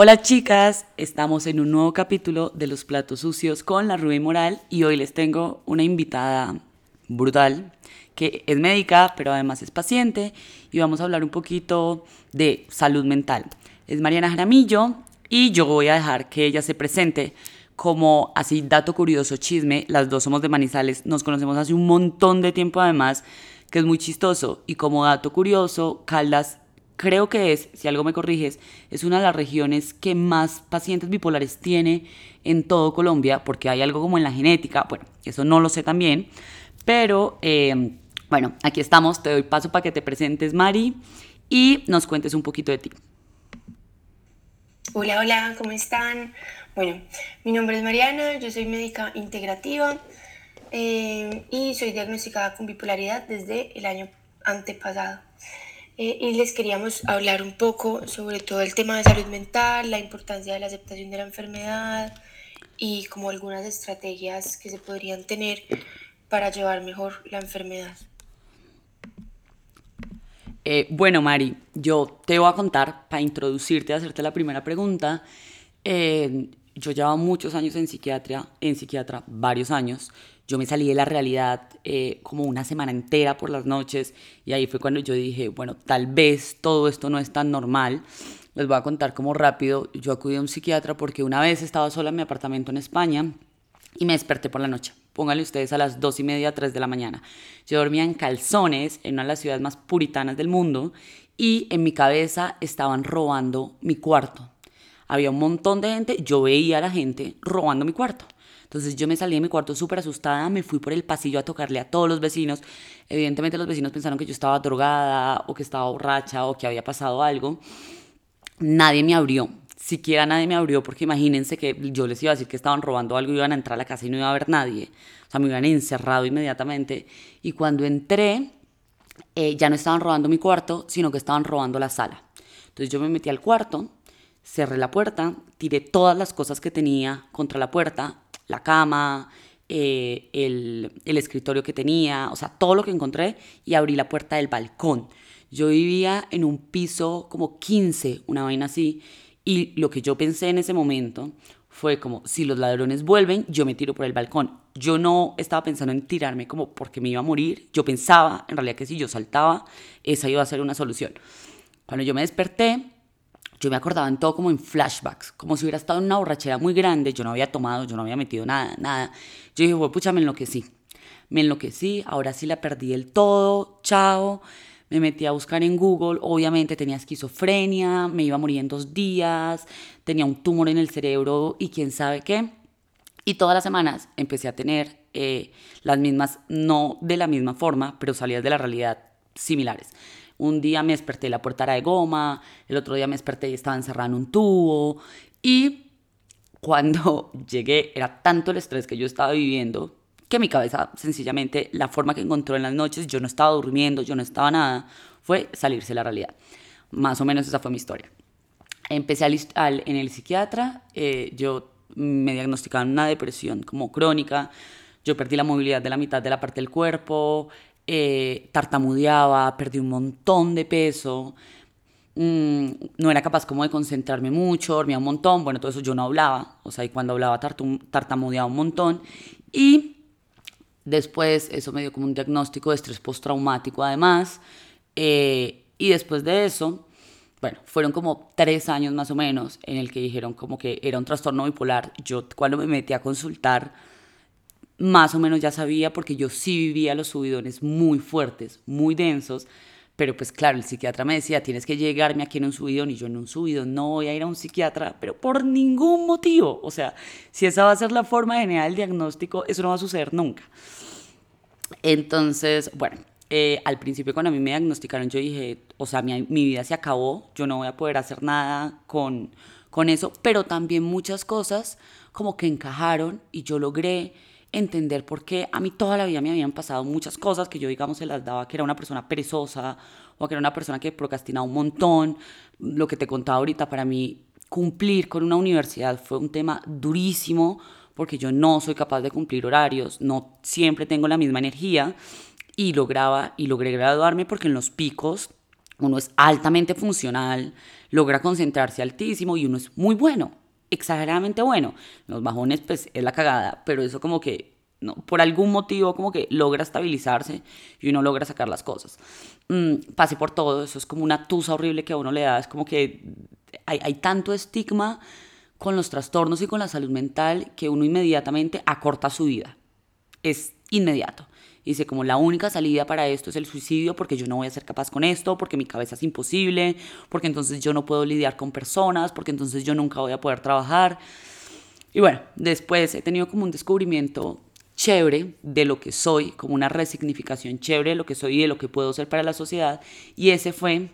Hola chicas, estamos en un nuevo capítulo de Los Platos Sucios con la Rubén Moral y hoy les tengo una invitada brutal que es médica pero además es paciente y vamos a hablar un poquito de salud mental. Es Mariana Jaramillo y yo voy a dejar que ella se presente como así dato curioso, chisme, las dos somos de Manizales, nos conocemos hace un montón de tiempo además, que es muy chistoso. Y como dato curioso, Caldas creo que es, si algo me corriges, es una de las regiones que más pacientes bipolares tiene en todo Colombia, porque hay algo como en la genética, bueno, eso no lo sé también, pero eh, bueno, aquí estamos, te doy paso para que te presentes, Mari, y nos cuentes un poquito de ti. Hola, hola, ¿cómo están? Bueno, mi nombre es Mariana, yo soy médica integrativa eh, y soy diagnosticada con bipolaridad desde el año antepasado. Eh, y les queríamos hablar un poco sobre todo el tema de salud mental, la importancia de la aceptación de la enfermedad y como algunas estrategias que se podrían tener para llevar mejor la enfermedad. Eh, bueno, Mari, yo te voy a contar, para introducirte, hacerte la primera pregunta. Eh, yo llevaba muchos años en psiquiatría, en psiquiatra, varios años yo me salí de la realidad eh, como una semana entera por las noches y ahí fue cuando yo dije, bueno, tal vez todo esto no es tan normal. Les voy a contar como rápido, yo acudí a un psiquiatra porque una vez estaba sola en mi apartamento en España y me desperté por la noche. Pónganle ustedes a las dos y media, tres de la mañana. Yo dormía en calzones en una de las ciudades más puritanas del mundo y en mi cabeza estaban robando mi cuarto. Había un montón de gente, yo veía a la gente robando mi cuarto. Entonces yo me salí de mi cuarto súper asustada, me fui por el pasillo a tocarle a todos los vecinos. Evidentemente los vecinos pensaron que yo estaba drogada o que estaba borracha o que había pasado algo. Nadie me abrió, siquiera nadie me abrió porque imagínense que yo les iba a decir que estaban robando algo, iban a entrar a la casa y no iba a haber nadie. O sea, me hubieran encerrado inmediatamente. Y cuando entré, eh, ya no estaban robando mi cuarto, sino que estaban robando la sala. Entonces yo me metí al cuarto, cerré la puerta, tiré todas las cosas que tenía contra la puerta, la cama, eh, el, escritorio que tenía, o sea, todo lo que encontré y abrí la puerta del balcón. Yo vivía en un piso como 15, una vaina así, y lo que yo pensé en ese momento fue como, si los ladrones vuelven, yo me tiro por el balcón. Yo no estaba pensando en tirarme como porque me iba a morir, yo pensaba en realidad que si yo saltaba, esa iba a ser una solución. Cuando yo me desperté, yo me acordaba en todo como en flashbacks, como si hubiera estado en una borrachera muy grande, yo no había tomado, yo no había metido nada, nada. Yo dije, bueno, pucha, me enloquecí. Me enloquecí, ahora sí la perdí del todo, chao. Me metí a buscar en Google, obviamente tenía esquizofrenia, me iba a morir en dos días, tenía un tumor en el cerebro y quién sabe qué. Y todas las semanas empecé a tener eh, las mismas, no de la misma forma, pero salidas de la realidad similares. Un día me desperté la puerta era de goma, el otro día me desperté y estaba encerrada en un tubo. Y cuando llegué era tanto el estrés que yo estaba viviendo que mi cabeza sencillamente, la forma que encontró en las noches, yo no estaba durmiendo, yo no estaba nada, fue salirse de la realidad. Más o menos esa fue mi historia. Empecé al, en el psiquiatra, eh, yo me diagnosticaron una depresión como crónica, yo perdí la movilidad de la mitad de la parte del cuerpo, eh, tartamudeaba, perdí un montón de peso, mm, no era capaz como de concentrarme mucho, dormía un montón, bueno, todo eso yo no hablaba, o sea, y cuando hablaba tartamudeaba un montón, y después eso me dio como un diagnóstico de estrés postraumático además, eh, y después de eso, bueno, fueron como tres años más o menos en el que dijeron como que era un trastorno bipolar. Yo cuando me metí a consultar, más o menos ya sabía porque yo sí vivía los subidones muy fuertes, muy densos, pero pues claro, el psiquiatra me decía, tienes que llegarme aquí en un subidón y yo en un subidón no voy a ir a un psiquiatra, pero por ningún motivo. O sea, si esa va a ser la forma general del diagnóstico, eso no va a suceder nunca. Entonces, bueno, eh, al principio cuando a mí me diagnosticaron, yo dije, o sea, mi, mi, vida se acabó, yo no voy a poder hacer nada con, con eso, pero también muchas cosas como que encajaron y yo logré entender por qué a mí toda la vida me habían pasado muchas cosas que yo, digamos, se las daba que era una persona perezosa o que era una persona que procrastinaba un montón. Lo que te contaba ahorita, para mí cumplir con una universidad fue un tema durísimo porque yo no soy capaz de cumplir horarios, no siempre tengo la misma energía y lograba y logré graduarme porque en los picos uno es altamente funcional, logra concentrarse altísimo y uno es muy bueno, exageradamente bueno. Los bajones, pues es la cagada, pero eso como que no, por algún motivo como que logra estabilizarse y uno logra sacar las cosas. Mm, pase por todo, eso es como una tusa horrible que a uno le da, es como que hay, hay tanto estigma con los trastornos y con la salud mental que uno inmediatamente acorta su vida. Es inmediato. Dice como la única salida para esto es el suicidio porque yo no voy a ser capaz con esto, porque mi cabeza es imposible, porque entonces yo no puedo lidiar con personas, porque entonces yo nunca voy a poder trabajar. Y bueno, después he tenido como un descubrimiento chévere de lo que soy, como una resignificación chévere de lo que soy y de lo que puedo ser para la sociedad. Y ese fue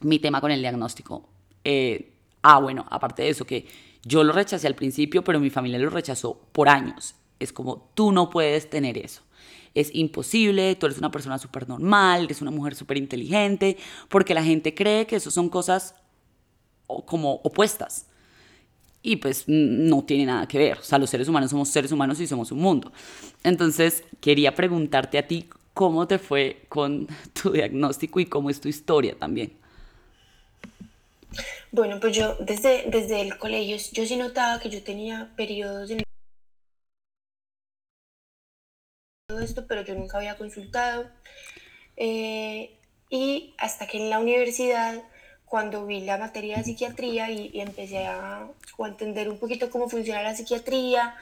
mi tema con el diagnóstico. Eh, ah, bueno, aparte de eso, que yo lo rechacé al principio, pero mi familia lo rechazó por años. Es como, tú no puedes tener eso. Es imposible, tú eres una persona súper normal, eres una mujer súper inteligente, porque la gente cree que eso son cosas como opuestas y pues no tiene nada que ver. O sea, los seres humanos somos seres humanos y somos un mundo. Entonces, quería preguntarte a ti cómo te fue con tu diagnóstico y cómo es tu historia también. Bueno, pues yo desde, desde el colegio, yo sí notaba que yo tenía periodos en todo esto, pero yo nunca había consultado. Eh, y hasta que en la universidad cuando vi la materia de psiquiatría y, empecé a, entender un poquito cómo funciona la psiquiatría,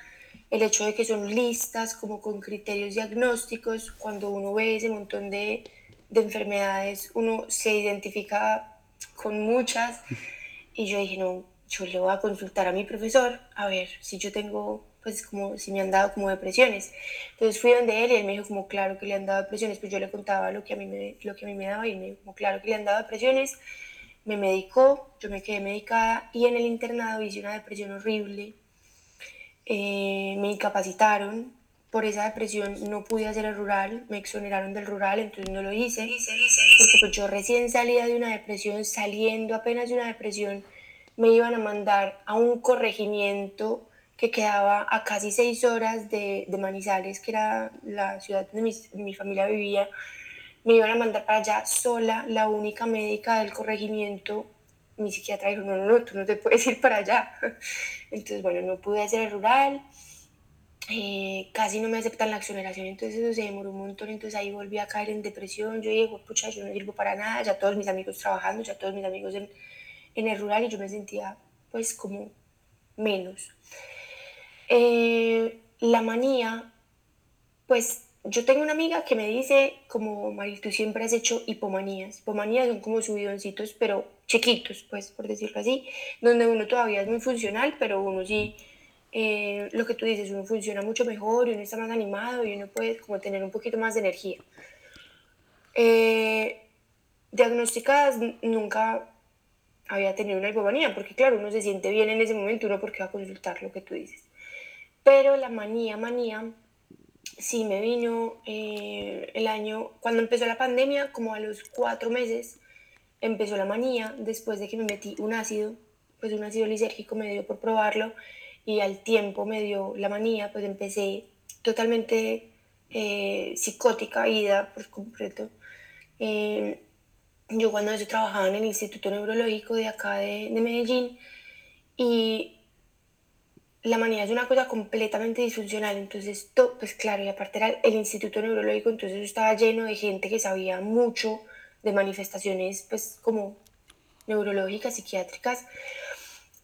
el hecho de que son listas como con criterios diagnósticos, cuando uno ve ese montón de, de enfermedades, uno se identifica con muchas y yo dije, no, yo le voy a consultar a mi profesor a ver si yo tengo, pues como si me han dado como depresiones. Entonces fui donde él y él me dijo como claro que le han dado depresiones, pues yo le contaba lo que a mí me, lo que a mí me daba y me dijo como claro que le han dado depresiones me medicó, yo me quedé medicada y en el internado hice una depresión horrible. Eh, me incapacitaron, por esa depresión no pude hacer el rural, me exoneraron del rural, entonces no lo hice, porque pues yo recién salía de una depresión, saliendo apenas de una depresión, me iban a mandar a un corregimiento que quedaba a casi seis horas de, de Manizales, que era la ciudad donde mi, mi familia vivía, me iban a mandar para allá sola, la única médica del corregimiento. Mi psiquiatra dijo, no, no, no, tú no te puedes ir para allá. Entonces, bueno, no pude hacer el rural, eh, casi no me aceptan la exoneración, entonces eso se demoró un montón, entonces ahí volví a caer en depresión, yo dije, pucha, yo no sirvo para nada, ya todos mis amigos trabajando, ya todos mis amigos en, en el rural y yo me sentía pues como menos. Eh, la manía, pues yo tengo una amiga que me dice, como Maril, tú siempre has hecho hipomanías. Hipomanías son como subidoncitos, pero chiquitos, pues, por decirlo así, donde uno todavía es muy funcional, pero uno sí, eh, lo que tú dices, uno funciona mucho mejor y uno está más animado y uno puede como tener un poquito más de energía. Eh, diagnosticadas nunca había tenido una hipomanía, porque claro, uno se siente bien en ese momento, uno porque va a consultar lo que tú dices. Pero la manía, manía, sí me vino eh, el año, cuando empezó la pandemia, como a los cuatro meses, empezó la manía, después de que me metí un ácido, pues un ácido lisérgico me dio por probarlo y al tiempo me dio la manía, pues empecé totalmente eh, psicótica, ida por completo. Eh, yo cuando yo trabajaba en el Instituto Neurológico de acá de Medellín y la manía es una cosa completamente disfuncional, entonces, pues claro, y aparte era el Instituto Neurológico, entonces estaba lleno de gente que sabía mucho de manifestaciones, pues como neurológicas, psiquiátricas,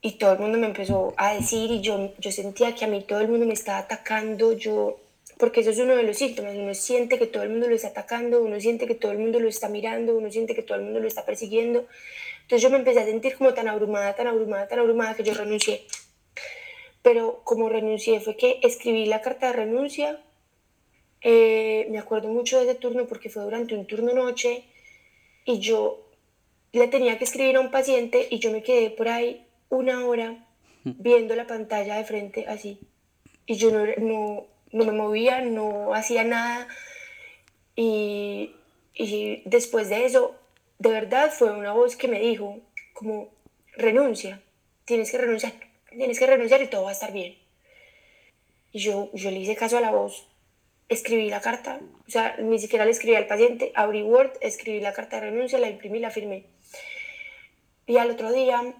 y todo el mundo me empezó a decir, y yo, yo sentía que a mí todo el mundo me estaba atacando, yo, porque eso es uno de los síntomas, uno siente que todo el mundo lo está atacando, uno siente que todo el mundo lo está mirando, uno siente que todo el mundo lo está persiguiendo, entonces yo me empecé a sentir como tan abrumada, tan abrumada, tan abrumada, que yo renuncié pero como renuncié fue que escribí la carta de renuncia. Eh, me acuerdo mucho de ese turno porque fue durante un turno noche y yo le tenía que escribir a un paciente y yo me quedé por ahí una hora viendo la pantalla de frente así. Y yo no, no, no me movía, no hacía nada. Y, y después de eso, de verdad fue una voz que me dijo, como, renuncia, tienes que renunciar tienes que renunciar y todo va a estar bien. Y yo, yo le hice caso a la voz escribí la carta, o sea, ni siquiera le escribí al paciente, abrí Word, escribí la carta de renuncia, la imprimí, la firmé. Y al otro día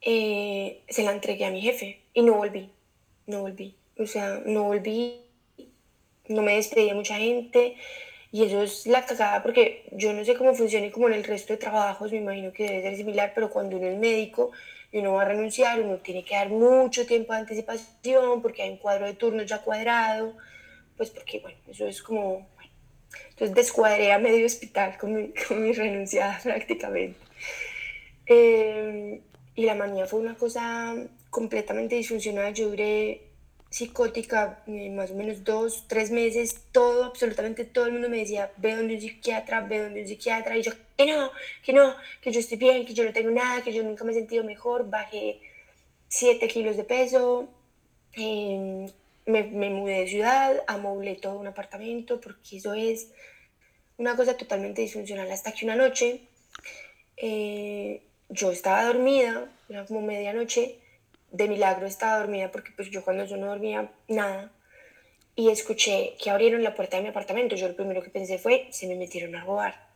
eh, se la entregué a mi jefe y no volví, no volví, o sea, no volví, no me despedí a mucha gente y eso es la cagada porque yo no sé cómo funciona como en el resto de trabajos, me imagino que debe ser similar, pero cuando uno es médico y uno va a renunciar, uno tiene que dar mucho tiempo de anticipación porque hay un cuadro de turnos ya cuadrado, pues porque, bueno, eso es como, entonces descuadré a medio hospital con mi, con mi prácticamente. Eh, y la manía fue una cosa completamente disfuncional. Yo duré psicótica eh, más o menos dos, tres meses. Todo, absolutamente todo el mundo me decía, ve donde un psiquiatra, ve donde un psiquiatra. Y yo, que no, que no, que yo estoy bien, que yo no tengo nada, que yo nunca me he sentido mejor. Bajé 7 kilos de peso. Em, me, me, mudé de ciudad, amoblé todo un apartamento, porque eso es una cosa totalmente disfuncional. Hasta que una noche eh, yo estaba dormida, era como medianoche, de milagro estaba dormida porque pues yo cuando yo no dormía nada y escuché que abrieron la puerta de mi apartamento. Yo lo primero que pensé fue, se me metieron a robar.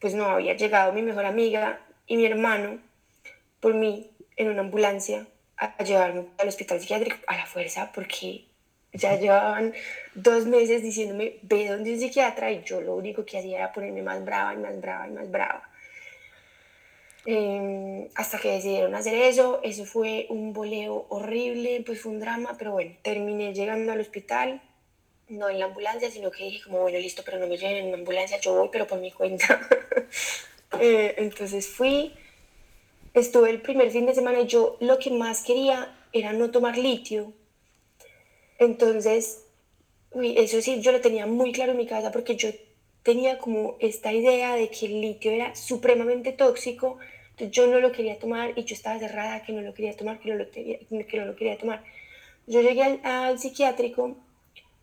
Pues no, había llegado mi mejor amiga y mi hermano por mí en una ambulancia a llevarme al hospital psiquiátrico a la fuerza porque ya llevaban dos meses diciéndome, ve donde un psiquiatra y yo lo único que hacía era ponerme más brava y más brava y más brava. Em, hasta que decidieron hacer eso, eso fue un boleo horrible, pues fue un drama, pero bueno, terminé llegando al hospital, no en la ambulancia, sino que dije como, bueno, listo, pero no me lleven en una ambulancia, yo voy, pero por mi cuenta. eh, entonces fui, estuve el primer fin de semana y yo lo que más quería era no tomar litio. Entonces, uy, eso sí, yo lo tenía muy claro en mi cabeza porque yo tenía como esta idea de que el litio era supremamente tóxico, entonces yo no lo quería tomar y yo estaba cerrada que no lo quería tomar, que no lo, quería, que no lo quería tomar. Yo llegué al, al, psiquiátrico,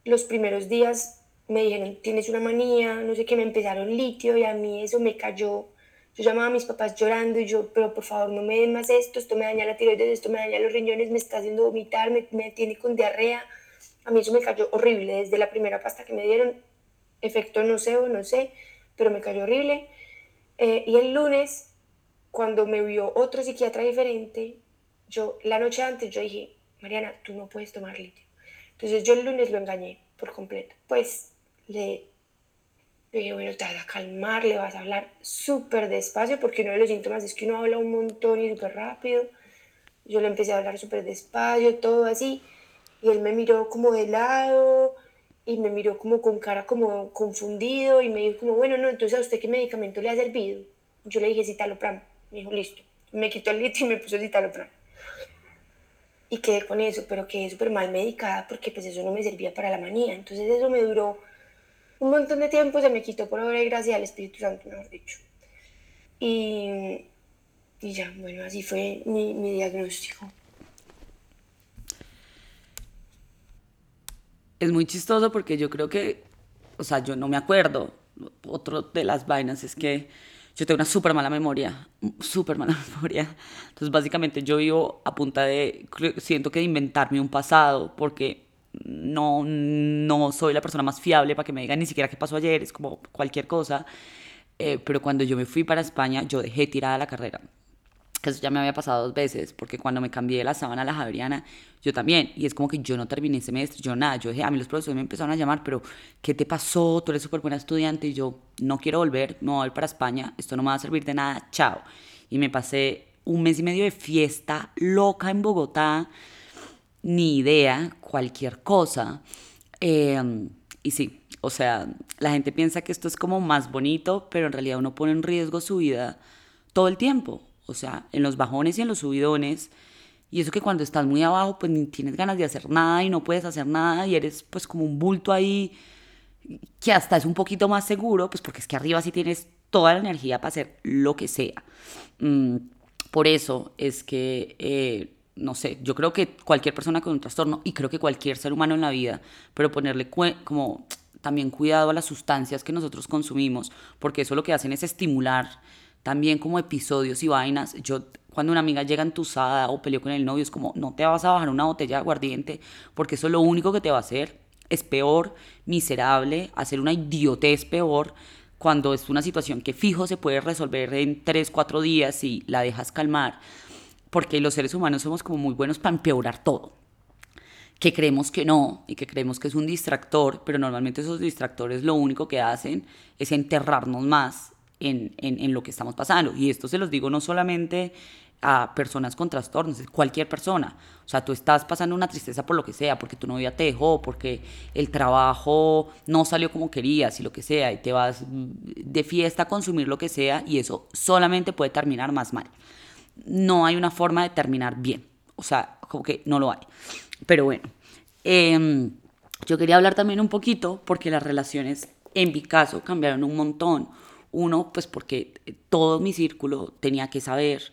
los primeros días me dijeron, tienes una manía, no sé qué, me empezaron litio y a mí eso me cayó. Yo llamaba a mis papás llorando y yo, pero por favor no me den más esto, esto me daña la tiroides, esto me daña los riñones, me está haciendo vomitar, me, me tiene con diarrea. A mí eso me cayó horrible, desde la primera pasta que me dieron efecto nocebo, no sé, pero me cayó horrible. Eh, y el lunes, cuando me vio otro psiquiatra diferente, yo la noche antes yo dije, Mariana, tú no puedes tomar litio. Entonces yo el lunes lo engañé por completo. Pues le, dije, bueno, te vas a calmar, le vas a hablar súper despacio, porque uno de los síntomas es que uno habla un montón y súper rápido. Yo le empecé a hablar súper despacio, todo así, y él me miró como de lado, y me miró como con cara como confundido y me dijo como, bueno, no, entonces a usted qué medicamento le ha servido. Yo le dije citalopram. Me dijo, listo. Me quitó el litio y me puso citalopram. Y quedé con eso, pero quedé súper mal medicada porque pues eso no me servía para la manía. Entonces eso me duró un montón de tiempo, se me quitó por obra y gracia al Espíritu Santo, mejor dicho. Y, y ya, bueno, así fue mi, mi diagnóstico. Es muy chistoso porque yo creo que, o sea, yo no me acuerdo. Otro de las vainas es que yo tengo una súper mala memoria, súper mala memoria. Entonces, básicamente yo vivo a punta de, siento que de inventarme un pasado porque no, no soy la persona más fiable para que me digan ni siquiera qué pasó ayer, es como cualquier cosa. Eh, pero cuando yo me fui para España, yo dejé tirada la carrera eso ya me había pasado dos veces, porque cuando me cambié de la sábana a la Javeriana, yo también, y es como que yo no terminé el semestre, yo nada, yo dije, a mí los profesores me empezaron a llamar, pero ¿qué te pasó? Tú eres súper buena estudiante, y yo no quiero volver, no voy para España, esto no me va a servir de nada, chao. Y me pasé un mes y medio de fiesta loca en Bogotá, ni idea, cualquier cosa. Em, y sí, o sea, la gente piensa que esto es como más bonito, pero en realidad uno pone en riesgo su vida todo el tiempo o sea, en los bajones y en los subidones. Y eso que cuando estás muy abajo, pues ni tienes ganas de hacer nada y no puedes hacer nada y eres pues como un bulto ahí que hasta es un poquito más seguro, pues porque es que arriba sí tienes toda la energía para hacer lo que sea. Mm, por eso es que, eh, no sé, yo creo que cualquier persona con un trastorno y creo que cualquier ser humano en la vida, pero ponerle como también cuidado a las sustancias que nosotros consumimos, porque eso lo que hacen es estimular también como episodios y vainas. Yo, cuando una amiga llega entusada o peleó con el novio, es como, no te vas a bajar una botella de aguardiente porque eso es lo único que te va a hacer. es peor, miserable, hacer una idiotez peor cuando es una situación que fijo se puede resolver en 3, 4 días y la dejas calmar, porque los seres humanos somos como muy buenos para empeorar todo que creemos que no y que creemos que es un distractor, pero normalmente esos distractores lo único que hacen es enterrarnos más en, en, lo que estamos pasando. Y esto se los digo no solamente a personas con trastornos, cualquier persona. O sea, tú estás pasando una tristeza por lo que sea, porque tu novia te dejó, porque el trabajo no salió como querías y lo que sea, y te vas de fiesta a consumir lo que sea, y eso solamente puede terminar más mal. No hay una forma de terminar bien. O sea, como que no lo hay. Pero bueno, em, yo quería hablar también un poquito porque las relaciones en mi caso cambiaron un montón. Uno, pues porque todo mi círculo tenía que saber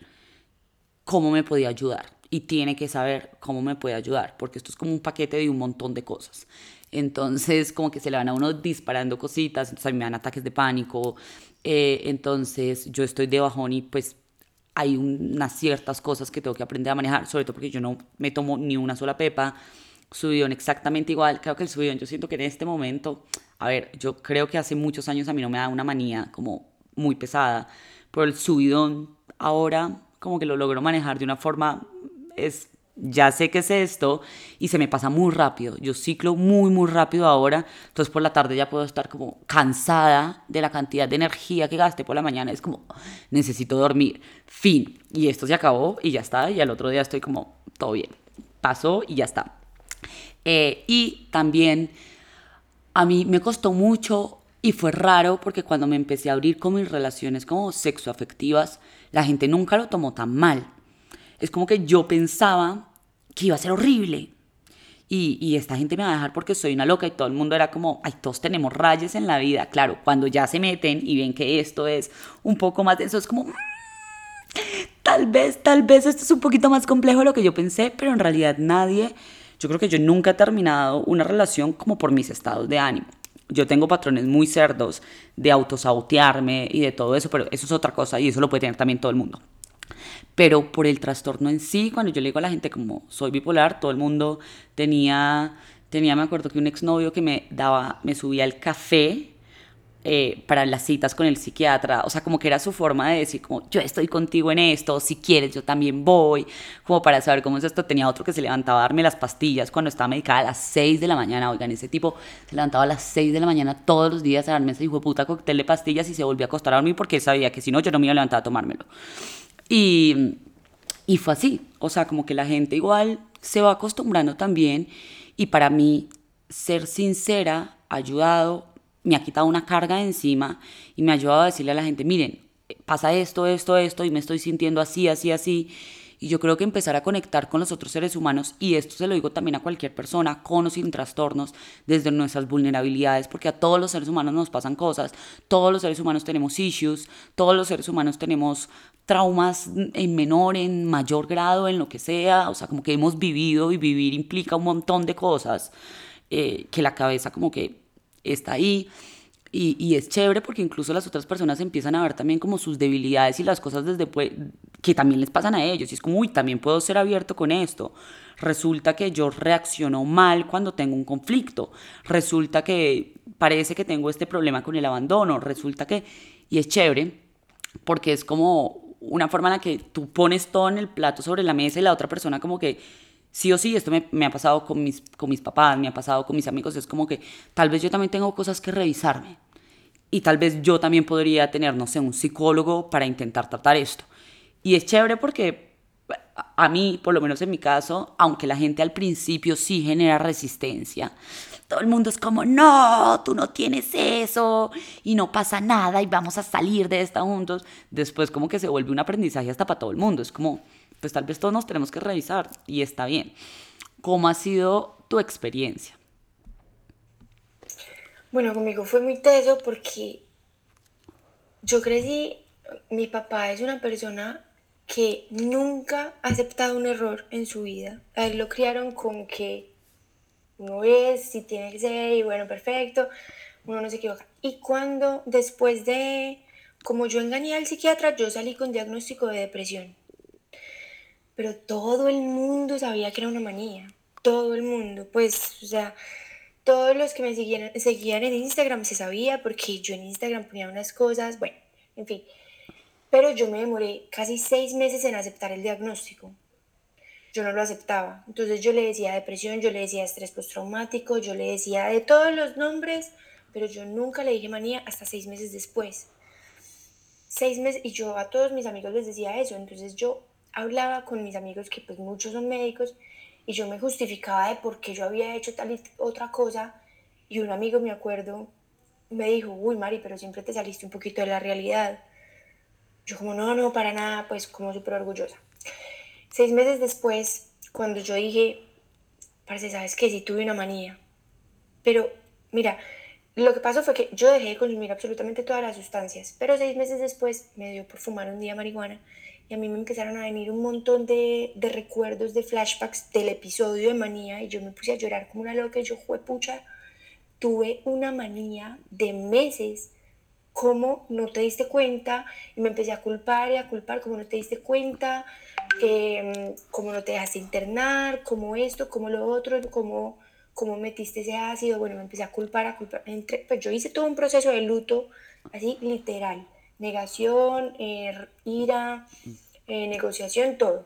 cómo me podía ayudar y tiene que saber cómo me puede ayudar, porque esto es como un paquete de un montón de cosas. Entonces, como que se le van a uno disparando cositas, entonces a mí me dan ataques de pánico, eh, entonces yo estoy de bajón y pues hay unas ciertas cosas que tengo que aprender a manejar, sobre todo porque yo no me tomo ni una sola pepa. Subidón exactamente igual. Creo que el subidón, yo siento que en este momento, a ver, yo creo que hace muchos años a mí no me da una manía como muy pesada, pero el subidón ahora como que lo logro manejar de una forma es ya sé qué es esto y se me pasa muy rápido. Yo ciclo muy, muy rápido ahora. Entonces por la tarde ya puedo estar como cansada de la cantidad de energía que gasté por la mañana. Es como, necesito dormir. Fin. Y esto se acabó y ya está. Y al otro día estoy como, todo bien. Pasó y ya está. Eh, y también a mí me costó mucho y fue raro porque cuando me empecé a abrir con mis relaciones como sexoafectivas, la gente nunca lo tomó tan mal es como que yo pensaba que iba a ser horrible. Y, esta gente me va a dejar porque soy una loca y todo el mundo era como, ay, todos tenemos rayas en la vida. Claro, cuando ya se meten y ven que esto es un poco más denso, es como, mm, tal vez, tal vez esto es un poquito más complejo de lo que yo pensé, pero en realidad nadie, yo creo que yo nunca he terminado una relación como por mis estados de ánimo. Yo tengo patrones muy cerdos de autosautearme y de todo eso, pero eso es otra cosa y eso lo puede tener también todo el mundo pero por el trastorno en sí, cuando yo le digo a la gente como soy bipolar, todo el mundo tenía, tenía me acuerdo que un exnovio que me daba, me subía el café eh, para las citas con el psiquiatra, o sea, como que era su forma de decir como yo estoy contigo en esto, si quieres yo también voy, como para saber cómo es esto. Tenía otro que se levantaba a darme las pastillas cuando estaba medicada a las 6 de la mañana, oigan, ese tipo se levantaba a las 6 de la mañana todos los días a darme ese hijo de puta cóctel de pastillas y se volvía a acostar a dormir porque sabía que si no yo no me iba a levantar a tomármelo. Y, y fue así, o sea, como que la gente igual se va acostumbrando también y para mí ser sincera ha ayudado, me ha quitado una carga de encima y me ha ayudado a decirle a la gente, miren, pasa esto, esto, esto y me estoy sintiendo así, así, así y yo creo que empezar a conectar con los otros seres humanos, y esto se lo digo también a cualquier persona, con o sin trastornos, desde nuestras vulnerabilidades, porque a todos los seres humanos nos pasan cosas, todos los seres humanos tenemos issues, todos los seres humanos tenemos traumas en menor, en mayor grado, en lo que sea, o sea, como que hemos vivido y vivir implica un montón de cosas eh, que la cabeza como que está ahí. Y, es chévere porque incluso las otras personas empiezan a ver también como sus debilidades y las cosas desde que también les pasan a ellos. Y es como, uy, también puedo ser abierto con esto. Resulta que yo reacciono mal cuando tengo un conflicto. Resulta que parece que tengo este problema con el abandono. Resulta que... Y es chévere porque es como una forma en la que tú pones todo en el plato sobre la mesa y la otra persona como que sí o sí, esto me, ha pasado con mis, con mis papás, me ha pasado con mis amigos, es como que tal vez yo también tengo cosas que revisarme y tal vez yo también podría tener, no sé, un psicólogo para intentar tratar esto. Y es chévere porque a mí, por lo menos en mi caso, aunque la gente al principio sí genera resistencia, todo el mundo es como, no, tú no tienes eso y no pasa nada y vamos a salir de esta juntos. Después como que se vuelve un aprendizaje hasta para todo el mundo. Es como, pues tal vez todos nos tenemos que revisar y está bien. ¿Cómo ha sido tu experiencia? Bueno, conmigo fue muy teso porque yo crecí, mi papá es una persona que nunca ha aceptado un error en su vida. A él lo criaron con que uno es, si tiene que ser, y bueno, perfecto, uno no se equivoca. Y cuando después de, como yo engañé al psiquiatra, yo salí con diagnóstico de depresión. Pero todo el mundo sabía que era una manía, todo el mundo, pues, o sea, todos los que me seguían, en Instagram se sabía porque yo en Instagram ponía unas cosas, bueno, en fin. Pero yo me demoré casi seis meses en aceptar el diagnóstico. Yo no lo aceptaba. Entonces yo le decía depresión, yo le decía estrés postraumático, yo le decía de todos los nombres, pero yo nunca le dije manía hasta seis meses después. Seis meses, y yo a todos mis amigos les decía eso. Entonces yo hablaba con mis amigos, que pues muchos son médicos, y yo me justificaba de por qué yo había hecho tal y otra cosa. Y un amigo, me acuerdo, me dijo, uy, Mari, pero siempre te saliste un poquito de la realidad. Yo como, no, no, para nada, pues como súper orgullosa. Seis meses después, cuando yo dije, parece, ¿sabes qué? Sí tuve una manía. Pero, mira, lo que pasó fue que yo dejé de consumir absolutamente todas las sustancias, pero seis meses después me dio por fumar un día marihuana y a mí me empezaron a venir un montón de, de recuerdos, de flashbacks del episodio de manía y yo me puse a llorar como una loca y yo, pucha, tuve una manía de meses cómo no te diste cuenta y me empecé a culpar y a culpar cómo no te diste cuenta, eh, cómo no te dejaste internar, cómo esto, cómo lo otro, cómo, cómo metiste ese ácido, bueno, me empecé a culpar, a culpar, entre, pues yo hice todo un proceso de luto así literal, negación, eh, ira, eh, negociación, todo.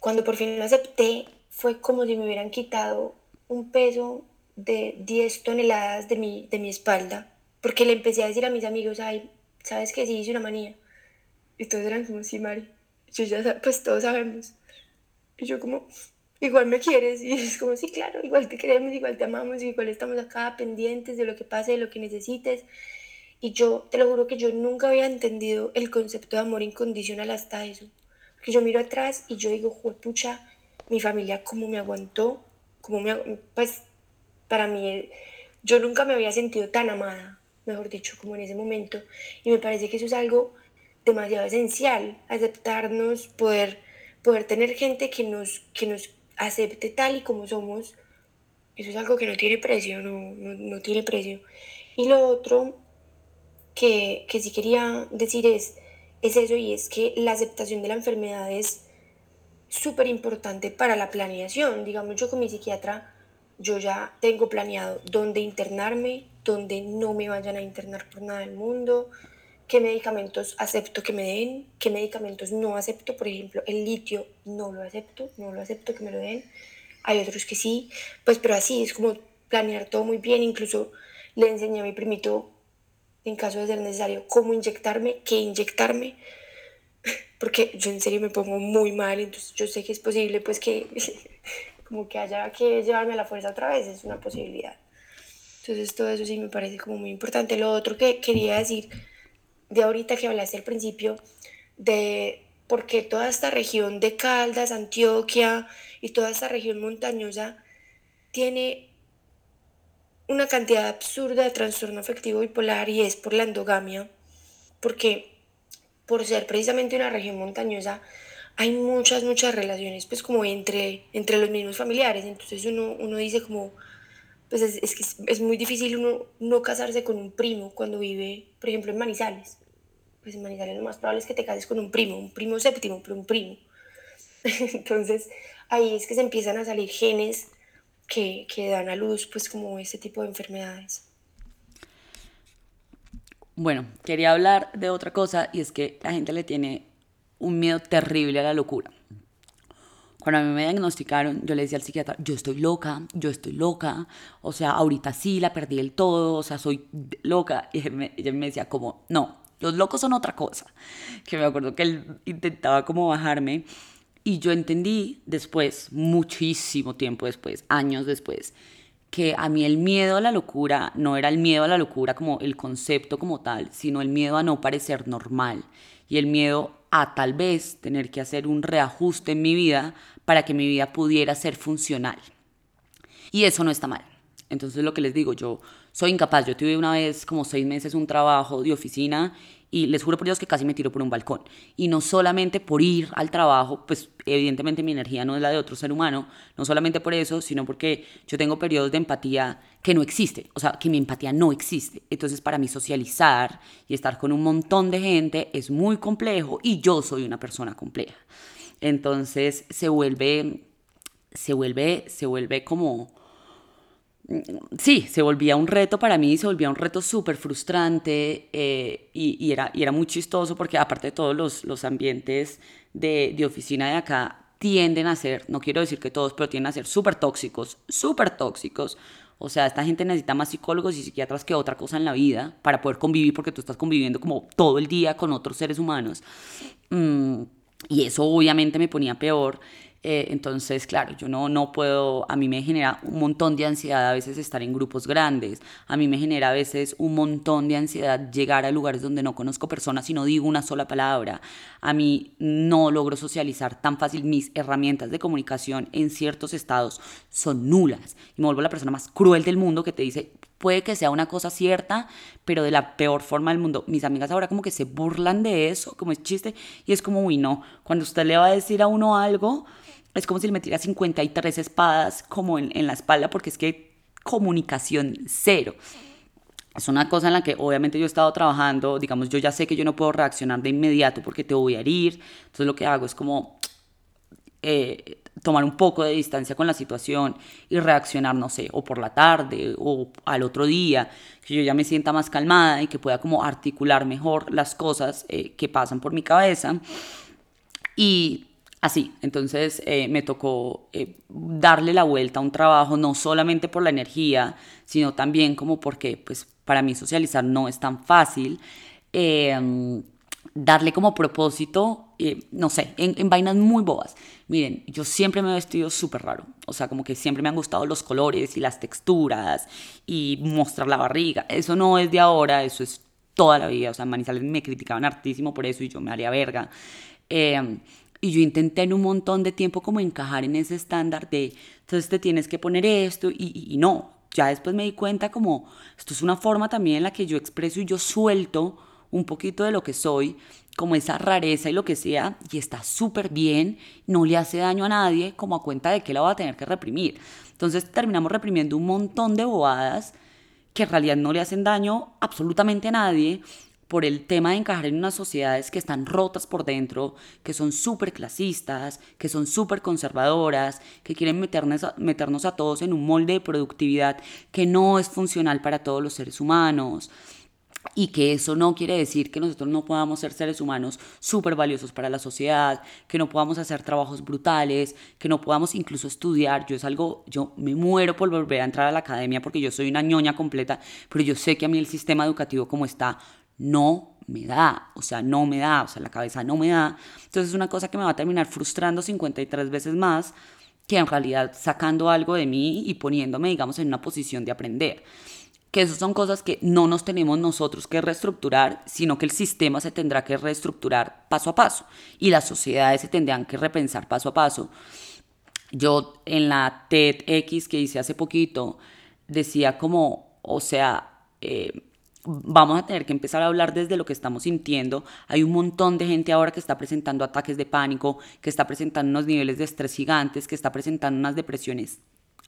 Cuando por fin lo acepté, fue como si me hubieran quitado un peso de 10 toneladas de mi, de mi espalda porque le empecé a decir a mis amigos, ay, ¿sabes que Sí, hice una manía. Y todos eran como, sí, Mari. Yo ya, pues todos sabemos. Y yo como, igual me quieres. Y es como, sí, claro, igual te queremos, igual te amamos, igual estamos acá pendientes de lo que pase, de lo que necesites. Y yo, te lo juro que yo nunca había entendido el concepto de amor incondicional hasta eso. Porque yo miro atrás y yo digo, pucha, mi familia cómo me aguantó, cómo me, pues para mí, yo nunca me había sentido tan amada mejor dicho, como en ese momento. Y me parece que eso es algo demasiado esencial, aceptarnos, poder, poder tener gente que nos, que nos acepte tal y como somos. Eso es algo que no tiene precio, no, no, tiene precio. Y lo otro que, que sí quería decir es, es eso y es que la aceptación de la enfermedad es súper importante para la planeación. Digamos, yo con mi psiquiatra, yo ya tengo planeado dónde internarme, donde no me vayan a internar por nada del mundo, qué medicamentos acepto que me den, qué medicamentos no acepto, por ejemplo, el litio no lo acepto, no lo acepto que me lo den, hay otros que sí, pues pero así es como planear todo muy bien, incluso le enseñé a mi primito, en caso de ser necesario, cómo inyectarme, qué inyectarme, porque yo en serio me pongo muy mal, entonces yo sé que es posible pues que como que haya que llevarme a la fuerza otra vez, es una posibilidad. Entonces todo eso sí me parece como muy importante. Lo otro que quería decir de ahorita que hablaste al principio de por qué toda esta región de Caldas, Antioquia y toda esta región montañosa tiene una cantidad absurda de trastorno afectivo bipolar y es por la endogamia, porque por ser precisamente una región montañosa hay muchas, muchas relaciones pues como entre, entre los mismos familiares, entonces uno, uno dice como pues es, es es, muy difícil uno no casarse con un primo cuando vive, por ejemplo, en Manizales. Pues en Manizales lo más probable es que te cases con un primo, un primo séptimo, pero un primo. Entonces ahí es que se empiezan a salir genes que, que dan a luz pues como este tipo de enfermedades. Bueno, quería hablar de otra cosa y es que la gente le tiene un miedo terrible a la locura. Cuando a mí me diagnosticaron, yo le decía al psiquiatra, yo estoy loca, yo estoy loca, o sea, ahorita sí la perdí del todo, o sea, soy loca. Y ella me decía como, no, los locos son otra cosa. Que me acuerdo que él intentaba como bajarme y yo entendí después, muchísimo tiempo después, años después, que a mí el miedo a la locura no era el miedo a la locura como el concepto como tal, sino el miedo a no parecer normal y el miedo a tal vez tener que hacer un reajuste en mi vida para que mi vida pudiera ser funcional. Y eso no está mal. Entonces lo que les digo, yo soy incapaz. Yo tuve una vez como seis meses un trabajo de oficina y les juro por Dios que casi me tiro por un balcón. Y no solamente por ir al trabajo, pues evidentemente mi energía no es la de otro ser humano, no solamente por eso, sino porque yo tengo periodos de empatía que no existe, o sea, que mi empatía no existe. Entonces para mí socializar y estar con un montón de gente es muy complejo y yo soy una persona compleja. Entonces se vuelve, se vuelve, se vuelve como sí, se volvía un reto para mí, se volvía un reto súper frustrante eh, y, era, muy chistoso porque aparte de todos los, los ambientes de, de, oficina de acá tienden a ser, no quiero decir que todos, pero tienden a ser súper tóxicos, súper tóxicos. O sea, esta gente necesita más psicólogos y psiquiatras que otra cosa en la vida para poder convivir porque tú estás conviviendo como todo el día con otros seres humanos. Mm, y eso obviamente me ponía peor. Eh, entonces, claro, yo no, no puedo, a mí me genera un montón de ansiedad a veces estar en grupos grandes, a mí me genera a veces un montón de ansiedad llegar a lugares donde no conozco personas y no digo una sola palabra, a mí no logro socializar tan fácil, mis herramientas de comunicación en ciertos estados son nulas y me vuelvo la persona más cruel del mundo que te dice, puede que sea una cosa cierta, pero de la peor forma del mundo. Mis amigas ahora como que se burlan de eso, como es chiste, y es como, uy, no, cuando usted le va a decir a uno algo, es como si le metiera 53 espadas como en, en la espalda, porque es que comunicación cero. Es una cosa en la que obviamente yo he estado trabajando, digamos, yo ya sé que yo no puedo reaccionar de inmediato porque te voy a herir, entonces lo que hago es como eh, tomar un poco de distancia con la situación y reaccionar, no sé, o por la tarde o al otro día, que yo ya me sienta más calmada y que pueda como articular mejor las cosas eh, que pasan por mi cabeza. Y así. Entonces eh, me tocó eh, darle la vuelta a un trabajo, no solamente por la energía, sino también como porque pues, para mí socializar no es tan fácil. Em, darle como propósito, eh, no sé, en, vainas muy bobas. Miren, yo siempre me he vestido súper raro, o sea, como que siempre me han gustado los colores y las texturas y mostrar la barriga. Eso no es de ahora, eso es toda la vida, o sea, Manizales me criticaban hartísimo por eso y yo me haría verga. Eh, y yo intenté en un montón de tiempo como encajar en ese estándar de, entonces te tienes que poner esto y, y, no. Ya después me di cuenta como, esto es una forma también en la que yo expreso y yo suelto un poquito de lo que soy, como esa rareza y lo que sea, y está súper bien, no le hace daño a nadie, como a cuenta de que la va a tener que reprimir. Entonces terminamos reprimiendo un montón de bobadas que en realidad no le hacen daño absolutamente a nadie, por el tema de encajar en unas sociedades que están rotas por dentro, que son súper clasistas, que son súper conservadoras, que quieren meternos meternos a todos en un molde de productividad que no es funcional para todos los seres humanos. Y que eso no quiere decir que nosotros no podamos ser seres humanos súper valiosos para la sociedad, que no podamos hacer trabajos brutales, que no podamos incluso estudiar. Yo es algo, yo me muero por volver a entrar a la academia porque yo soy una ñoña completa, pero yo sé que a mí el sistema educativo como está no me da, o sea, no me da, o sea, la cabeza no me da. Entonces es una cosa que me va a terminar frustrando 53 veces más que en realidad sacando algo de mí y poniéndome, digamos, en una posición de aprender. Que esas son cosas que no nos tenemos nosotros que reestructurar, sino que el sistema se tendrá que reestructurar paso a paso y las sociedades se tendrán que repensar paso a paso. Yo en la TEDx que hice hace poquito decía como, o sea, eh, vamos a tener que empezar a hablar desde lo que estamos sintiendo. Hay un montón de gente ahora que está presentando ataques de pánico, que está presentando unos niveles de estrés gigantes, que está presentando unas depresiones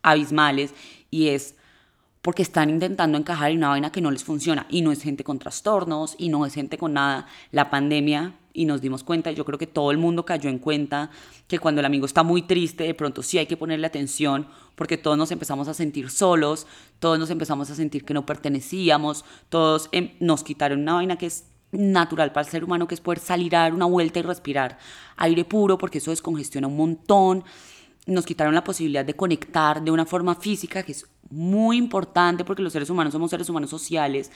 abismales y es porque están intentando encajar en una vaina que no les funciona y no es gente con trastornos y no es gente con nada. La pandemia y nos dimos cuenta, yo creo que todo el mundo cayó en cuenta que cuando el amigo está muy triste, de pronto sí hay que ponerle atención porque todos nos empezamos a sentir solos, todos nos empezamos a sentir que no pertenecíamos, todos em, nos quitaron una vaina que es natural para el ser humano, que es poder salir a dar una vuelta y respirar aire puro porque eso descongestiona un montón. Nos quitaron la posibilidad de conectar de una forma física, que es muy importante porque los seres humanos somos seres humanos sociales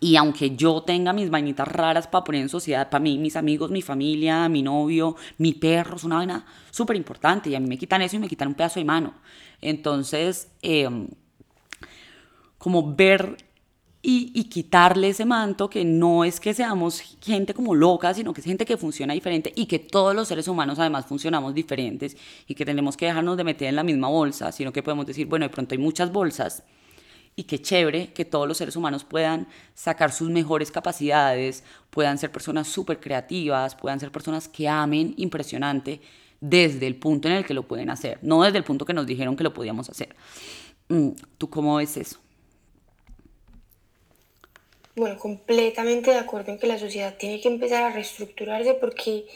y aunque yo tenga mis vainitas raras para poner en sociedad, para mí, mis amigos, mi familia, mi novio, mi perro, es una vaina súper importante. Y a mí me quitan eso y me quitan un pedazo de mano. Entonces, em, como ver y, quitarle ese manto que no es que seamos gente como loca, sino que es gente que funciona diferente y que todos los seres humanos además funcionamos diferentes y que tenemos que dejarnos de meter en la misma bolsa, sino que podemos decir, bueno, de pronto hay muchas bolsas y qué chévere que todos los seres humanos puedan sacar sus mejores capacidades, puedan ser personas súper creativas, puedan ser personas que amen impresionante desde el punto en el que lo pueden hacer, no desde el punto que nos dijeron que lo podíamos hacer. Mm, ¿Tú cómo ves eso? Bueno, completamente de acuerdo en que la sociedad tiene que empezar a reestructurarse porque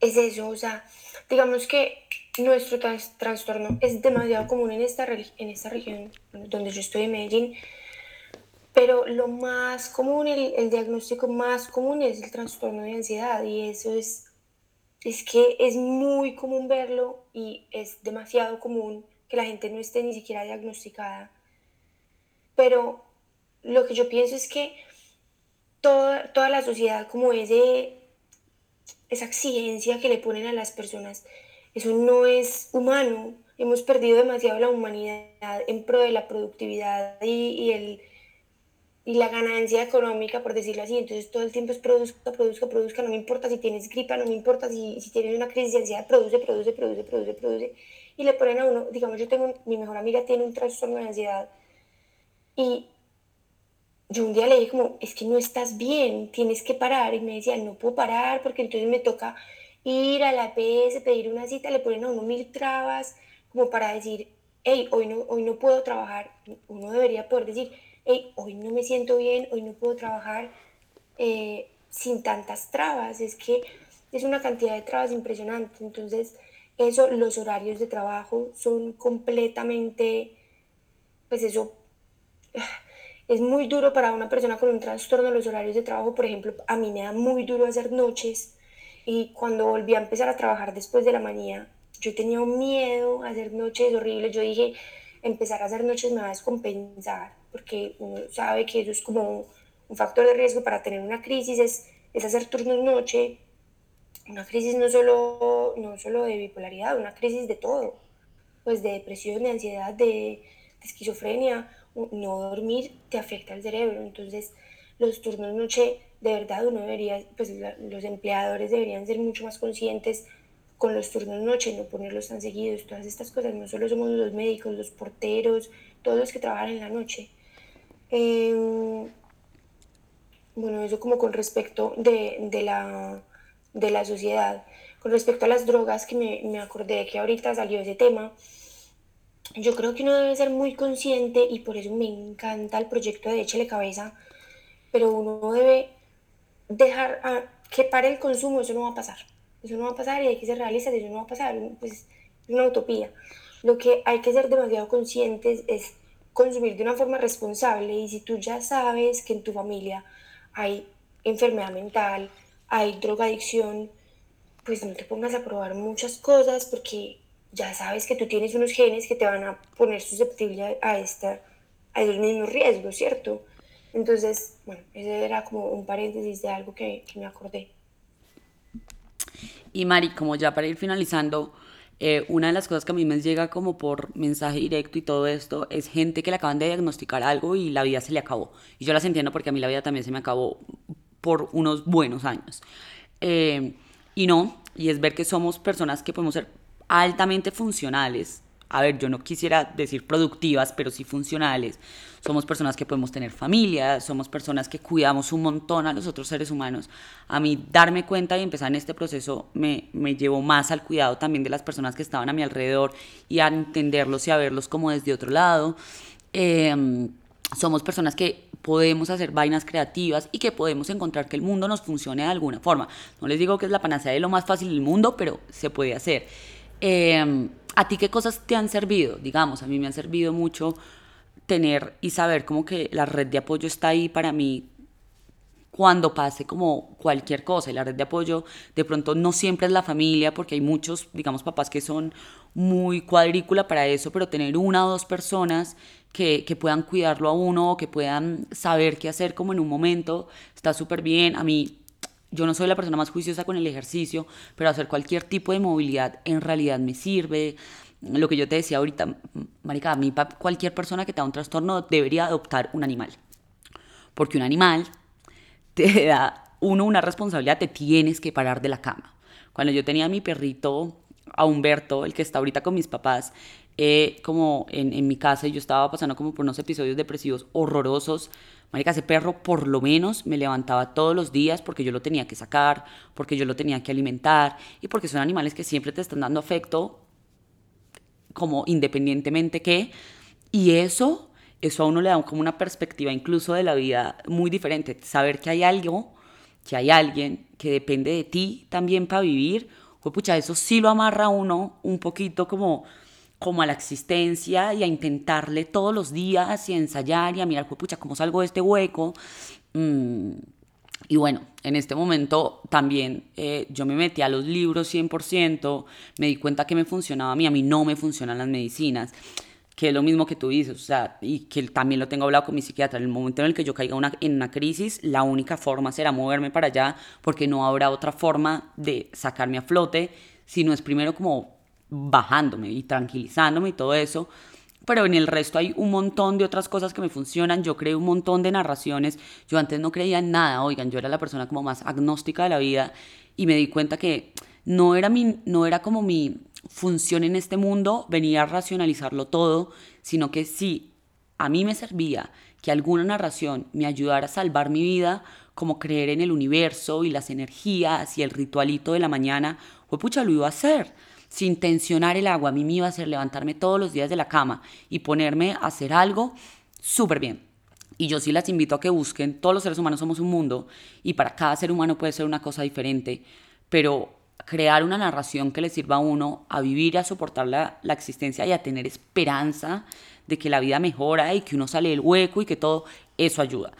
es eso, o sea, digamos que nuestro trastorno es demasiado común en esta, en esta región donde yo estoy en Medellín, pero lo más común, el, el, diagnóstico más común es el trastorno de ansiedad y eso es, es que es muy común verlo y es demasiado común que la gente no esté ni siquiera diagnosticada. Pero lo que yo pienso es que toda, toda la sociedad como ese, esa exigencia que le ponen a las personas, eso no es humano. Hemos perdido demasiado la humanidad en pro de la productividad y, el, y la ganancia económica, por decirlo así. Entonces todo el tiempo es produzca, produzca, produzca. No me importa si tienes gripa, no me importa si, si tienes una crisis de ansiedad, produce, produce, produce, produce, produce. Y le ponen a uno, digamos, yo tengo, mi mejor amiga tiene un trastorno de ansiedad. Y yo un día le dije como, es que no estás bien, tienes que parar. Y me decía, no puedo parar porque entonces me toca ir a la PS, pedir una cita, le ponen a uno mil trabas como para decir, hey, hoy no, hoy no puedo trabajar. Uno debería poder decir, hey, hoy no me siento bien, hoy no puedo trabajar eh, sin tantas trabas. Es que es una cantidad de trabas impresionante. Entonces, eso, los horarios de trabajo son completamente, pues eso, es muy duro para una persona con un trastorno los horarios de trabajo. Por ejemplo, a mí me da muy duro hacer noches y cuando volví a empezar a trabajar después de la manía, yo tenía un miedo a hacer noches horribles. Yo dije, empezar a hacer noches me va a descompensar, porque uno sabe que eso es como un factor de riesgo para tener una crisis, es, es hacer turnos noche. Una crisis no solo, no solo de bipolaridad, una crisis de todo, pues de depresión, de ansiedad, de, de esquizofrenia. No dormir te afecta al cerebro, entonces los turnos noche de verdad uno debería, pues los empleadores deberían ser mucho más conscientes con los turnos noche, no ponerlos tan seguidos, todas estas cosas, no solo somos los médicos, los porteros, todos los que trabajan en la noche. Em, bueno, eso como con respecto de, de, la, de la sociedad. Con respecto a las drogas, que me, me acordé que ahorita salió ese tema, yo creo que uno debe ser muy consciente y por eso me encanta el proyecto de Échele Cabeza, pero uno debe dejar a, que pare el consumo, eso no va a pasar. Eso no va a pasar y hay que ser realistas, eso no va a pasar. Pues es una utopía. Lo que hay que ser demasiado conscientes es consumir de una forma responsable y si tú ya sabes que en tu familia hay enfermedad mental, hay drogadicción, pues no te pongas a probar muchas cosas porque ya sabes que tú tienes unos genes que te van a poner susceptible a, esta, a esos mismos riesgos, ¿cierto? Entonces, bueno, ese era como un paréntesis de algo que, me acordé. Y Mari, como ya para ir finalizando, eh, una de las cosas que a mí me llega como por mensaje directo y todo esto es gente que le acaban de diagnosticar algo y la vida se le acabó. Y yo las entiendo porque a mí la vida también se me acabó por unos buenos años. Eh, y no, y es ver que somos personas que podemos ser altamente funcionales, a ver, yo no quisiera decir productivas, pero sí funcionales. Somos personas que podemos tener familia, somos personas que cuidamos un montón a los otros seres humanos. A mí darme cuenta y empezar en este proceso me, me llevó más al cuidado también de las personas que estaban a mi alrededor y a entenderlos y a verlos como desde otro lado. Em, somos personas que podemos hacer vainas creativas y que podemos encontrar que el mundo nos funcione de alguna forma. No les digo que es la panacea de lo más fácil del mundo, pero se puede hacer. Eh, ¿A ti qué cosas te han servido? Digamos, a mí me han servido mucho tener y saber como que la red de apoyo está ahí para mí cuando pase como cualquier cosa. Y la red de apoyo de pronto no siempre es la familia, porque hay muchos, digamos, papás que son muy cuadrícula para eso, pero tener una o dos personas que, que puedan cuidarlo a uno, que puedan saber qué hacer como en un momento, está súper bien. A mí yo no soy la persona más juiciosa con el ejercicio, pero hacer cualquier tipo de movilidad en realidad me sirve. Lo que yo te decía ahorita, marica, a mí cualquier persona que tenga un trastorno debería adoptar un animal. Porque un animal te da, uno, una responsabilidad, te tienes que parar de la cama. Cuando yo tenía a mi perrito, a Humberto, el que está ahorita con mis papás, eh, como en, en mi casa y yo estaba pasando como por unos episodios depresivos horrorosos, Marica, ese perro por lo menos me levantaba todos los días porque yo lo tenía que sacar, porque yo lo tenía que alimentar y porque son animales que siempre te están dando afecto, como independientemente que. Y eso, eso a uno le da como una perspectiva incluso de la vida muy diferente. Saber que hay algo, que hay alguien que depende de ti también para vivir, pues pucha, eso sí lo amarra a uno un poquito como como a la existencia y a intentarle todos los días y a ensayar y a mirar, pucha, cómo salgo de este hueco. Mm, y bueno, en este momento también eh, yo me metí a los libros 100%, me di cuenta que me funcionaba a mí, a mí no me funcionan las medicinas, que es lo mismo que tú dices, o sea, y que también lo tengo hablado con mi psiquiatra, en el momento en el que yo caiga una, en una crisis, la única forma será moverme para allá, porque no habrá otra forma de sacarme a flote, si no es primero como bajándome y tranquilizándome y todo eso. Pero en el resto hay un montón de otras cosas que me funcionan. Yo creo un montón de narraciones. Yo antes no creía en nada. Oigan, yo era la persona como más agnóstica de la vida y me di cuenta que no era, mi, no era como mi función en este mundo venir a racionalizarlo todo, sino que si a mí me servía que alguna narración me ayudara a salvar mi vida, como creer en el universo y las energías y el ritualito de la mañana, pues pucha, lo iba a hacer sin tensionar el agua, a mí me iba a hacer levantarme todos los días de la cama y ponerme a hacer algo súper bien. Y yo sí las invito a que busquen, todos los seres humanos somos un mundo y para cada ser humano puede ser una cosa diferente, pero crear una narración que le sirva a uno a vivir, a soportar la, la existencia y a tener esperanza de que la vida mejora y que uno sale del hueco y que todo eso ayuda.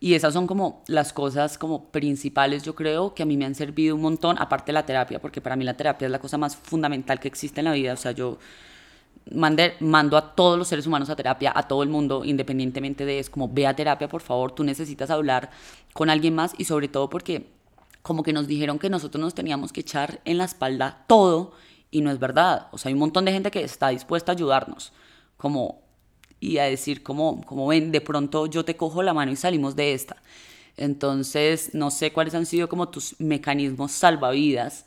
Y esas son como las cosas como principales, yo creo, que a mí me han servido un montón, aparte de la terapia, porque para mí la terapia es la cosa más fundamental que existe en la vida. O sea, yo mando a todos los seres humanos a terapia, a todo el mundo, independientemente de es como ve a terapia, por favor, tú necesitas hablar con alguien más y sobre todo porque como que nos dijeron que nosotros nos teníamos que echar en la espalda todo y no es verdad. O sea, hay un montón de gente que está dispuesta a ayudarnos, como y a decir como, como ven, de pronto yo te cojo la mano y salimos de esta. Entonces, no sé cuáles han sido como tus mecanismos salvavidas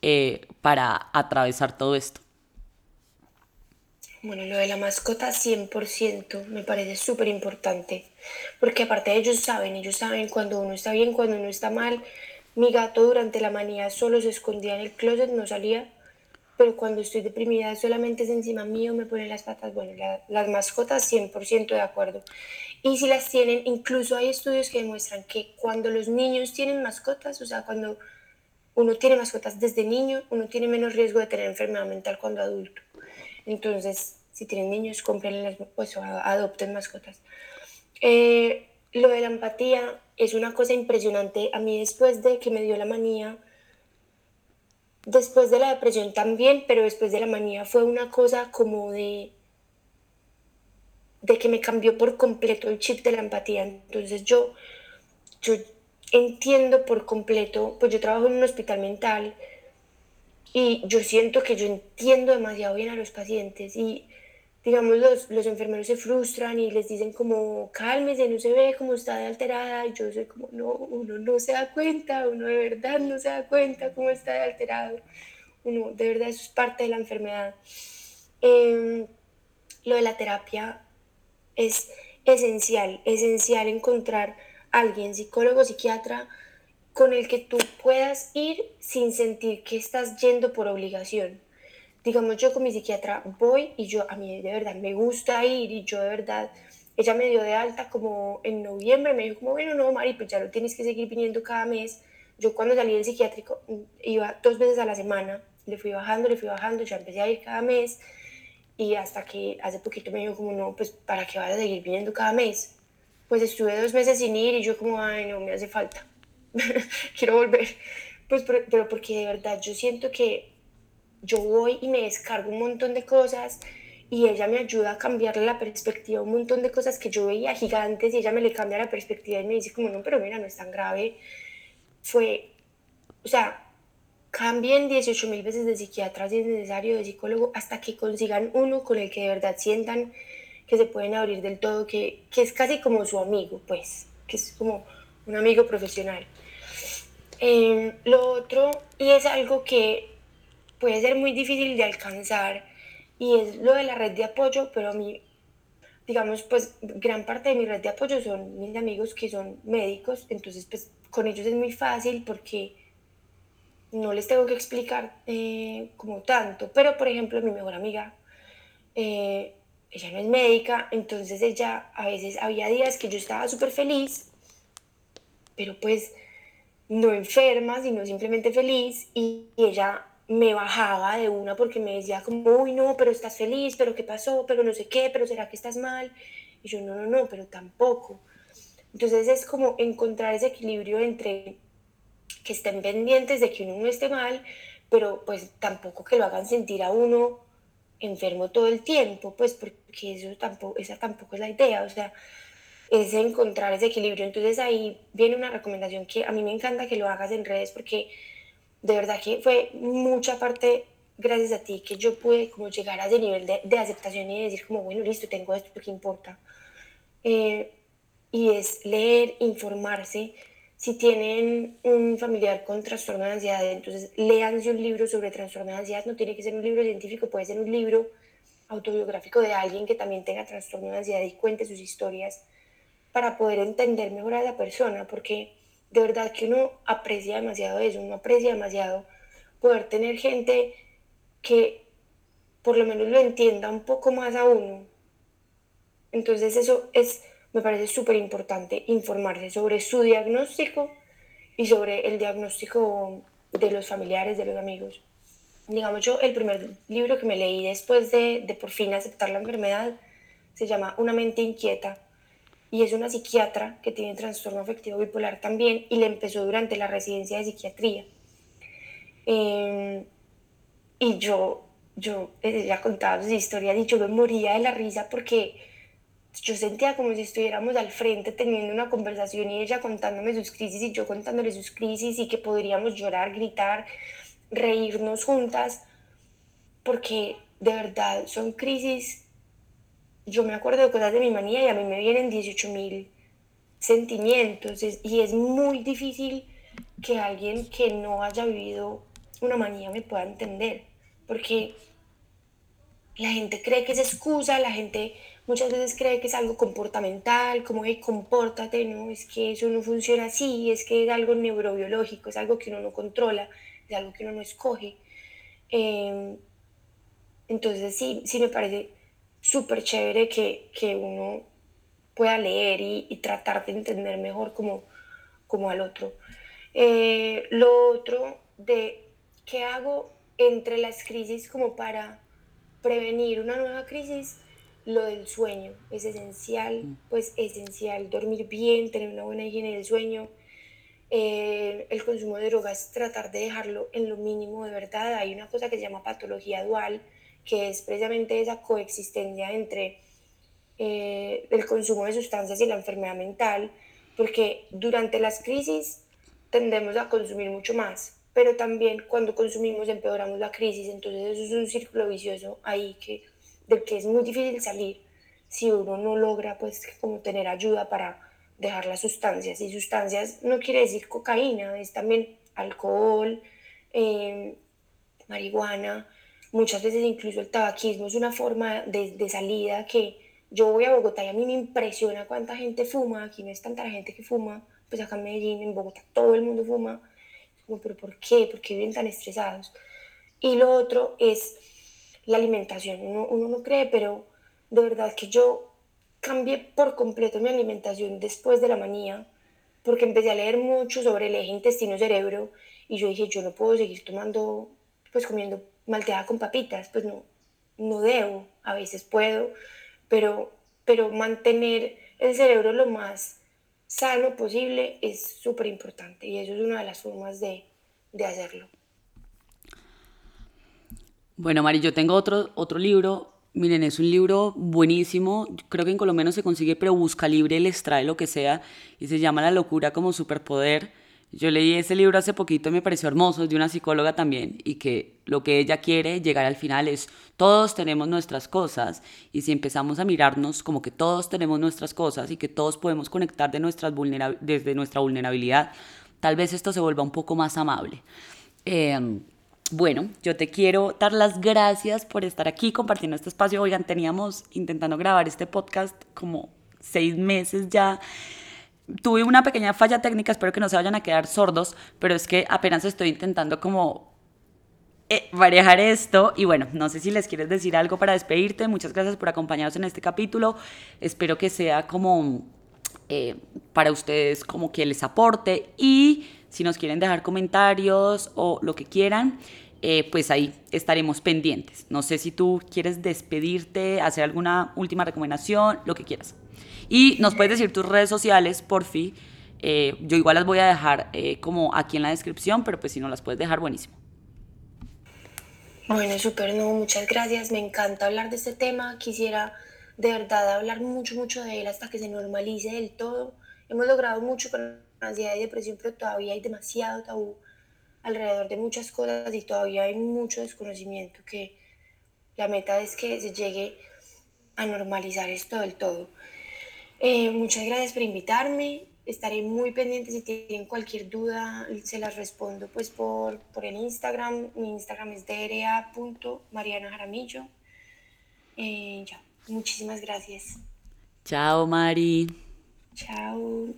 eh, para atravesar todo esto. Bueno, lo de la mascota 100% me parece súper importante, porque aparte ellos saben, ellos saben cuando uno está bien, cuando uno está mal. Mi gato durante la manía solo se escondía en el closet, no salía pero cuando estoy deprimida solamente es encima mío, me ponen las patas, bueno, las mascotas 100% de acuerdo. Y si las tienen, incluso hay estudios que demuestran que cuando los niños tienen mascotas, o sea, cuando uno tiene mascotas desde niño, uno tiene menos riesgo de tener enfermedad mental cuando adulto. Entonces, si tienen niños, compren pues, adopten mascotas. Eh, lo de la empatía es una cosa impresionante. A mí después de que me dio la manía, después de la depresión también, pero después de la manía fue una cosa como de de que me cambió por completo el chip de la empatía. Entonces yo, yo entiendo por completo, pues yo trabajo en un hospital mental y yo siento que yo entiendo demasiado bien a los pacientes y digamos, los, los enfermeros se frustran y les dicen como, cálmese, no se ve como está de alterada. Y yo soy como, no, uno no se da cuenta, uno de verdad no se da cuenta cómo está de alterado. Uno, de verdad, eso es parte de la enfermedad. Em, lo de la terapia es esencial, esencial encontrar alguien, psicólogo, psiquiatra, con el que tú puedas ir sin sentir que estás yendo por obligación digamos, yo con mi psiquiatra voy y yo, a mí de verdad me gusta ir y yo de verdad, ella me dio de alta como en noviembre, me dijo como, bueno, no, Mari, pues ya lo tienes que seguir viniendo cada mes. Yo cuando salí del psiquiátrico mm, iba dos veces a la semana, le fui bajando, le fui bajando, ya empecé a ir cada mes y hasta que hace poquito me dijo como, no, pues para qué vas a seguir viniendo cada mes. Pues estuve dos meses sin ir y yo como, ay, no, me hace falta, quiero volver. Pues pero, pero porque de verdad yo siento que yo voy y me descargo un montón de cosas y ella me ayuda a cambiarle la perspectiva un montón de cosas que yo veía gigantes y ella me le cambia la perspectiva y me dice como no, pero mira, no es tan grave. Fue, o sea, cambien 18 mil veces de psiquiatra si es necesario, de psicólogo, hasta que consigan uno con el que de verdad sientan que se pueden abrir del todo, que, que es casi como su amigo, pues, que es como un amigo profesional. Eh, lo otro, y es algo que puede ser muy difícil de alcanzar y es lo de la red de apoyo, pero a mí, digamos, pues gran parte de mi red de apoyo son mis amigos que son médicos, entonces pues con ellos es muy fácil porque no les tengo que explicar eh, como tanto, pero por ejemplo mi mejor amiga, eh, ella no es médica, entonces ella a veces había días que yo estaba súper feliz, pero pues no enferma, sino simplemente feliz y, ella me bajaba de una porque me decía como, uy, no, pero estás feliz, pero qué pasó, pero no sé qué, pero será que estás mal. Y yo, no, no, no, pero tampoco. Entonces es como encontrar ese equilibrio entre que estén pendientes de que uno no esté mal, pero pues tampoco que lo hagan sentir a uno enfermo todo el tiempo, pues porque eso tampoco, esa tampoco es la idea, o sea, es encontrar ese equilibrio. Entonces ahí viene una recomendación que a mí me encanta que lo hagas en redes porque de verdad que fue mucha parte gracias a ti que yo pude como llegar a ese nivel de, de aceptación y decir como, bueno, listo, tengo esto que importa. Eh, y es leer, informarse. Si tienen un familiar con trastorno de ansiedad, entonces léanse un libro sobre trastorno de ansiedad. No tiene que ser un libro científico, puede ser un libro autobiográfico de alguien que también tenga trastorno de ansiedad y cuente sus historias para poder entender mejor a la persona, porque de verdad que uno aprecia demasiado eso, uno aprecia demasiado poder tener gente que por lo menos lo entienda un poco más a uno. Entonces eso es me parece súper importante informarse sobre su diagnóstico y sobre el diagnóstico de los familiares, de los amigos. Digamos, yo el primer libro que me leí después de, de por fin aceptar la enfermedad se llama Una mente inquieta y es una psiquiatra que tiene trastorno afectivo bipolar también y le empezó durante la residencia de psiquiatría. Em, y yo, yo, ella contaba su historia y yo me moría de la risa porque yo sentía como si estuviéramos al frente teniendo una conversación y ella contándome sus crisis y yo contándole sus crisis y que podríamos llorar, gritar, reírnos juntas, porque de verdad son crisis. Yo me acuerdo de cosas de mi manía y a mí me vienen 18 mil sentimientos y es muy difícil que alguien que no haya vivido una manía me pueda entender, porque la gente cree que es excusa, la gente muchas veces cree que es algo comportamental, como, hey, compórtate, no, es que eso no funciona así, es que es algo neurobiológico, es algo que uno no controla, es algo que uno no escoge. Em, entonces sí, sí me parece súper chévere que, que, uno pueda leer y, y, tratar de entender mejor como, como al otro. Eh, lo otro de qué hago entre las crisis como para prevenir una nueva crisis, lo del sueño es esencial, mm. pues esencial dormir bien, tener una buena higiene del sueño. Eh, el consumo de drogas, tratar de dejarlo en lo mínimo de verdad. Hay una cosa que se llama patología dual, que es precisamente esa coexistencia entre eh, el consumo de sustancias y la enfermedad mental, porque durante las crisis tendemos a consumir mucho más, pero también cuando consumimos empeoramos la crisis, entonces eso es un círculo vicioso ahí que del que es muy difícil salir si uno no logra pues como tener ayuda para dejar las sustancias. Y sustancias no quiere decir cocaína, es también alcohol, em, marihuana, muchas veces incluso el tabaquismo es una forma de, de, salida que yo voy a Bogotá y a mí me impresiona cuánta gente fuma, aquí no es tanta la gente que fuma, pues acá en Medellín, en Bogotá todo el mundo fuma, como, pero ¿por qué? ¿Por qué viven tan estresados? Y lo otro es la alimentación. Uno, no cree, pero de verdad que yo cambié por completo mi alimentación después de la manía, porque empecé a leer mucho sobre el eje intestino-cerebro y yo dije, yo no puedo seguir tomando, pues comiendo malteada con papitas, pues no, no debo, a veces puedo, pero, pero mantener el cerebro lo más sano posible es súper importante y eso es una de las formas de, de hacerlo. Bueno, Mari, yo tengo otro, otro libro. Miren, es un libro buenísimo. Creo que en Colombia no se consigue, pero busca libre, les trae lo que sea. Y se llama La locura como superpoder. Yo leí ese libro hace poquito y me pareció hermoso, de una psicóloga también, y que lo que ella quiere llegar al final es, todos tenemos nuestras cosas, y si empezamos a mirarnos como que todos tenemos nuestras cosas y que todos podemos conectar de nuestras desde nuestra vulnerabilidad, tal vez esto se vuelva un poco más amable. Eh, bueno, yo te quiero dar las gracias por estar aquí compartiendo este espacio. Oigan, teníamos intentando grabar este podcast como seis meses ya. Tuve una pequeña falla técnica, espero que no se vayan a quedar sordos, pero es que apenas estoy intentando como eh, esto. Y bueno, no sé si les quieres decir algo para despedirte. Muchas gracias por acompañarnos en este capítulo. Espero que sea como eh, para ustedes como que les aporte y Si nos quieren dejar comentarios o lo que quieran, eh, pues ahí estaremos pendientes. No sé si tú quieres despedirte, hacer alguna última recomendación, lo que quieras. Y nos puedes decir tus redes sociales, por fin. Eh, yo igual las voy a dejar eh, como aquí en la descripción, pero pues si no las puedes dejar, buenísimo. Bueno, súper, no, muchas gracias. Me encanta hablar de este tema. Quisiera de verdad hablar mucho, mucho de él hasta que se normalice del todo. Hemos logrado mucho con ansiedad y depresión, pero todavía hay demasiado tabú alrededor de muchas cosas y todavía hay mucho desconocimiento que la meta es que se llegue a normalizar esto del todo. Eh, muchas gracias por invitarme. Estaré muy pendiente si tienen cualquier duda, se las respondo pues por, por el Instagram. Mi Instagram es dra.marianajaramillo. Eh, ya, muchísimas gracias. Chao, Mari. Chao.